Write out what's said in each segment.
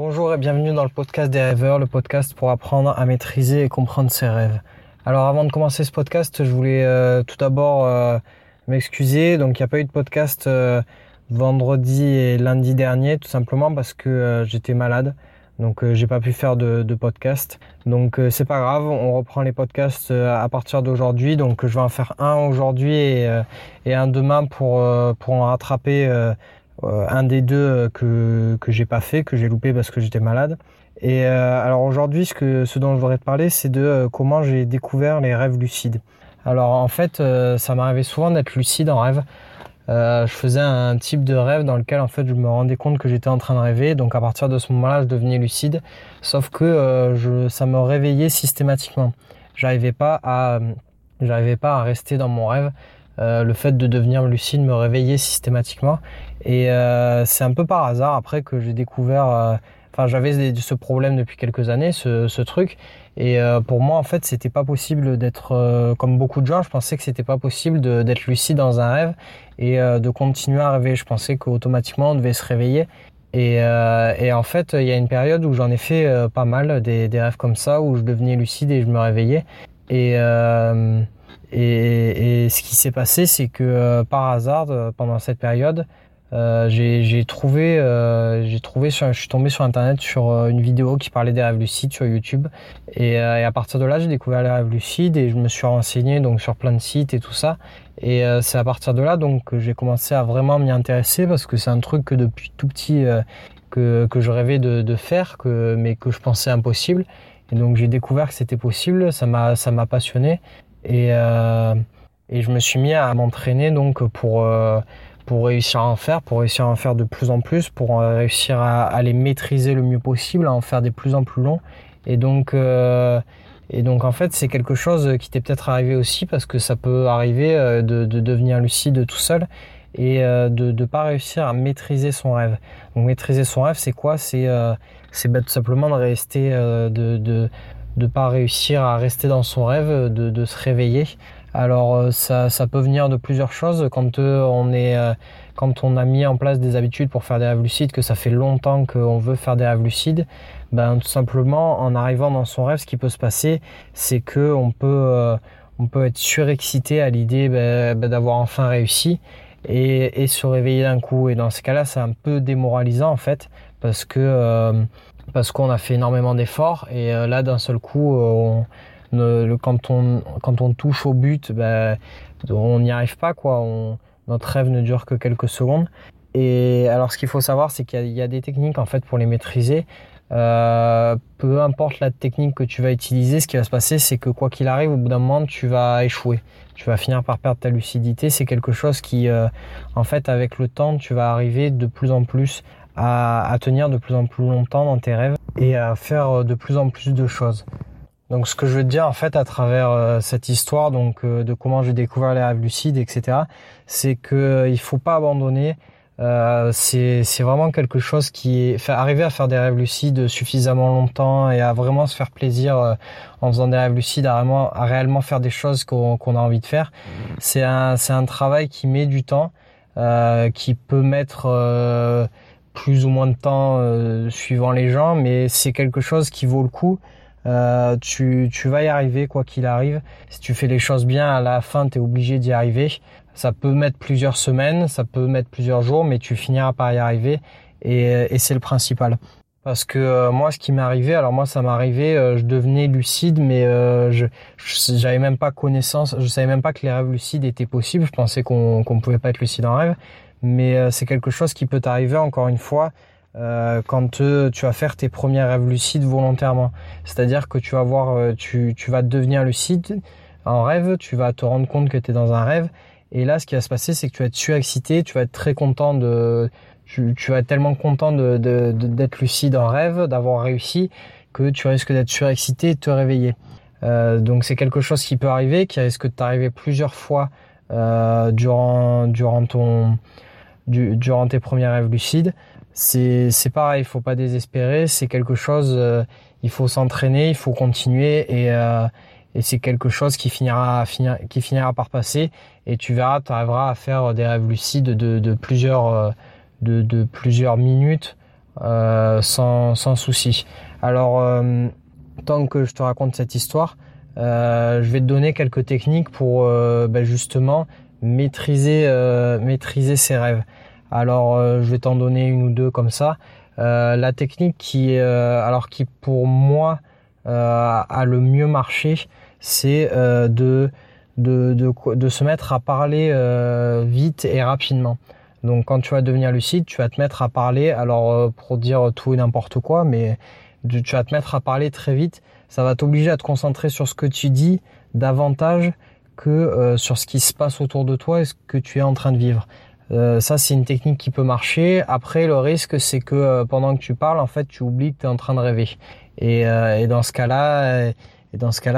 Bonjour et bienvenue dans le podcast des rêveurs, le podcast pour apprendre à maîtriser et comprendre ses rêves. Alors avant de commencer ce podcast, je voulais euh, tout d'abord euh, m'excuser. Donc il n'y a pas eu de podcast euh, vendredi et lundi dernier, tout simplement parce que j'étais malade. Donc j'ai pas pu faire de, podcast. Donc c'est pas grave, on reprend les podcasts à partir d'aujourd'hui. Donc je vais en faire un aujourd'hui et, et, un demain pour, pour en rattraper un des deux euh, que que j'ai pas fait, que j'ai loupé parce que j'étais malade. Et euh, alors aujourd'hui, ce ce dont je voudrais te parler, c'est de comment j'ai découvert les rêves lucides. Alors en fait, ça m'arrivait souvent d'être lucide en rêve. je faisais un type de rêve dans lequel en fait je me rendais compte que j'étais en train de rêver, donc à partir de ce moment-là, je devenais lucide. Sauf que je, ça me réveillait systématiquement. J'arrivais pas à, j'arrivais pas à rester dans mon rêve. Euh, le fait de devenir lucide me réveillait systématiquement. Et euh, c'est un peu par hasard après que j'ai découvert. Euh, enfin, j'avais ce problème depuis quelques années, ce, truc. Et pour moi, en fait, c'était pas possible d'être comme beaucoup de gens. Je pensais que c'était pas possible d'être lucide dans un rêve et de continuer à rêver. Je pensais qu'automatiquement on devait se réveiller. Et, en fait, il y a une période où j'en ai fait pas mal des, rêves comme ça, où je devenais lucide et je me réveillais. Et et, et, ce qui s'est passé, c'est que euh, par hasard, euh, pendant cette période, euh, j'ai trouvé, euh, j'ai trouvé, je suis tombé sur internet sur une vidéo qui parlait des rêves lucides sur YouTube, et, et à partir de là, j'ai découvert les rêves lucides et je me suis renseigné donc sur plein de sites et tout ça. Et c'est à partir de là donc que j'ai commencé à vraiment m'y intéresser parce que c'est un truc que depuis tout petit que, que je rêvais de, de faire, que, mais que je pensais impossible. Et donc j'ai découvert que c'était possible, ça m'a ça m'a passionné et, euh, et je me suis mis à m'entraîner donc pour, euh, pour réussir à en faire, pour réussir à en faire de plus en plus, pour euh, réussir à, les maîtriser le mieux possible, à en faire des plus en plus longs. Et donc, et donc en fait, c'est quelque chose qui t'est peut-être arrivé aussi parce que ça peut arriver de, de devenir lucide tout seul et de ne pas réussir à maîtriser son rêve. Maîtriser son rêve, c'est quoi? C'est euh, tout simplement de rester, de, de, de pas réussir à rester dans son rêve, de, se réveiller. Alors euh, ça, peut venir de plusieurs choses quand euh, on est euh, quand on a mis en place des habitudes pour faire des rêves lucides, que ça fait longtemps qu'on veut faire des rêves lucides, ben tout simplement en arrivant dans son rêve, ce qui peut se passer, c'est que on peut on peut être surexcité à l'idée ben, ben, d'avoir enfin réussi et, se réveiller d'un coup. Et dans ce cas-là, c'est un peu démoralisant en fait parce que parce qu'on a fait énormément d'efforts. Et euh, là d'un seul coup euh, on, quand on quand on touche au but ben, on n'y arrive pas quoi. On, notre rêve ne dure que quelques secondes. Et alors ce qu'il faut savoir c'est qu'il y, y, a des techniques en fait pour les maîtriser euh, peu importe la technique que tu vas utiliser, ce qui va se passer, c'est que quoi qu'il arrive, au bout d'un moment, tu vas échouer. Tu vas finir par perdre ta lucidité. C'est quelque chose qui, euh, en fait, avec le temps, tu vas arriver de plus en plus à, tenir de plus en plus longtemps dans tes rêves et à faire de plus en plus de choses. Donc ce que je veux te dire en fait à travers euh, cette histoire donc euh, de comment j'ai découvert les rêves lucides etc c'est que euh, il faut pas abandonner c'est c'est vraiment quelque chose qui est arriver à faire des rêves lucides suffisamment longtemps et à vraiment se faire plaisir en faisant des rêves lucides à réellement à réellement faire des choses qu'on a envie de faire c'est un un travail qui met du temps qui peut mettre plus ou moins de temps euh, suivant les gens, mais c'est quelque chose qui vaut le coup. Euh, tu, tu vas y arriver quoi qu'il arrive. Si tu fais les choses bien, à la fin, tu es obligé d'y arriver. Ça peut mettre plusieurs semaines, ça peut mettre plusieurs jours, mais tu finiras par y arriver et, et c'est le principal. Parce que euh, moi, ce qui m'est arrivé, alors moi, ça m'est arrivé, je devenais lucide, mais je j'avais même pas connaissance, je savais même pas que les rêves lucides étaient possibles. Je pensais qu'on qu'on pouvait pas être lucide en rêve mais euh, c'est quelque chose qui peut t'arriver encore une fois euh, quand euh, tu vas faire tes premiers rêves lucides volontairement. C'est-à-dire que tu vas voir, tu, tu vas devenir lucide en rêve, tu vas te rendre compte que tu es dans un rêve, et là ce qui va se passer c'est que tu vas être surexcité, tu vas être très content de... Tu, vas être tellement content d'être lucide en rêve, d'avoir réussi, que tu risques d'être surexcité et de te réveiller. Euh, donc c'est quelque chose qui peut arriver, qui risque de t'arriver plusieurs fois euh, durant durant ton durant tes premiers rêves lucides. C'est, c'est pareil, il faut pas désespérer, c'est quelque chose, euh, il faut s'entraîner, il faut continuer et, euh, et c'est quelque chose qui finira, finir, qui finira par passer et tu verras, tu arriveras à faire des rêves lucides de, de plusieurs, euh, de, de, plusieurs minutes sans, sans souci. Alors, tant que je te raconte cette histoire, je vais te donner quelques techniques pour ben, justement maîtriser, maîtriser ses rêves. Alors, je vais t'en donner une ou deux comme ça. la technique qui, alors qui pour moi a le mieux marché, c'est de se mettre à parler euh, vite et rapidement. Donc quand tu vas devenir lucide, tu vas te mettre à parler, alors euh, pour dire tout et n'importe quoi, mais tu, vas te mettre à parler très vite. Ça va t'obliger à te concentrer sur ce que tu dis davantage que euh, sur ce qui se passe autour de toi et ce que tu es en train de vivre. Ça, c'est une technique qui peut marcher. Après, le risque, c'est que pendant que tu parles, en fait, tu oublies que tu es en train de rêver. Et, et dans ce cas-là,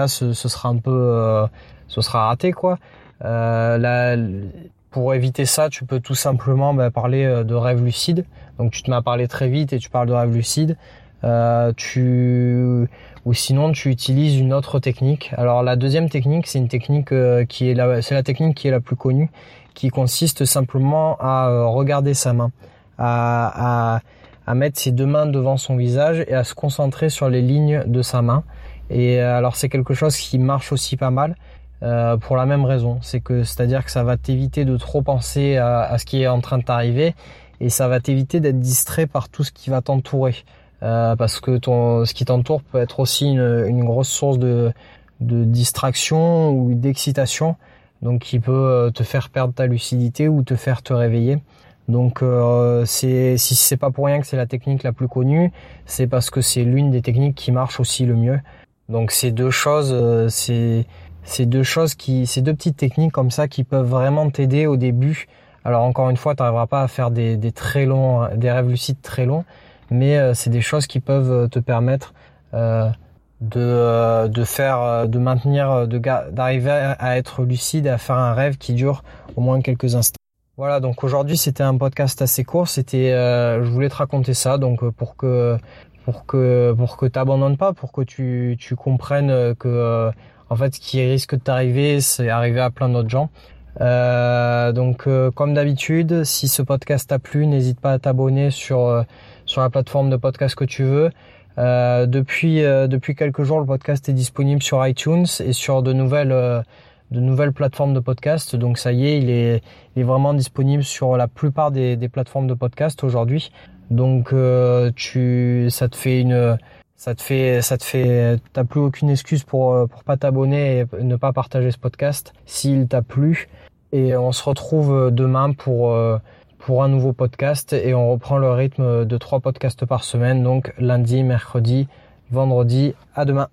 ce sera un peu ce sera raté quoi. Euh, pour éviter ça, tu peux tout simplement bah, parler euh, de rêve lucide. Donc tu te mets à parler très vite et tu parles de rêve lucide. Euh, tu ou sinon tu utilises une autre technique. Alors la deuxième technique, c'est une technique qui est la, c'est la technique qui est la plus connue, qui consiste simplement à regarder sa main, à, à, à mettre ses deux mains devant son visage et à se concentrer sur les lignes de sa main. Et alors c'est quelque chose qui marche aussi pas mal. Euh, pour la même raison. C'est que c'est-à-dire que ça va t'éviter de trop penser à, ce qui est en train de t'arriver et ça va t'éviter d'être distrait par tout ce qui va t'entourer. Euh, parce que ton, ce qui t'entoure peut être aussi une, une grosse source de, de distraction ou d'excitation, donc qui peut euh, te faire perdre ta lucidité ou te faire te réveiller. Donc euh, c'est si c'est pas pour rien que c'est la technique la plus connue, c'est parce que c'est l'une des techniques qui marche aussi le mieux. Donc ces deux choses, euh, c'est deux choses qui, ces deux petites techniques comme ça qui peuvent vraiment t'aider au début. Alors encore une fois, tu n'arriveras pas à faire des, des, très longs, des rêves lucides très longs, mais euh, c'est des choses qui peuvent euh, te permettre euh, de, faire, de maintenir, d'arriver à être lucide à faire un rêve qui dure au moins quelques instants. Voilà, donc aujourd'hui c'était un podcast assez court. C'était, je voulais te raconter ça, donc pour que pour que pour que t'abandonnes pas, pour que tu comprennes que en fait, ce qui risque de t'arriver, c'est arriver à plein d'autres gens. Euh, donc, euh, comme d'habitude, si ce podcast t'a plu, n'hésite pas à t'abonner sur euh, sur la plateforme de podcast que tu veux. depuis depuis quelques jours, le podcast est disponible sur iTunes et sur de nouvelles de nouvelles plateformes de podcast. Donc ça y est, il est, il est vraiment disponible sur la plupart des, des plateformes de podcast aujourd'hui. Donc tu ça te fait une ça te fait, ça te fait, t'as plus aucune excuse pour euh, pour pas t'abonner et ne pas partager ce podcast s'il t'a plu. Et on se retrouve demain pour euh, pour un nouveau podcast et on reprend le rythme de trois podcasts par semaine, donc lundi, mercredi, vendredi. À demain.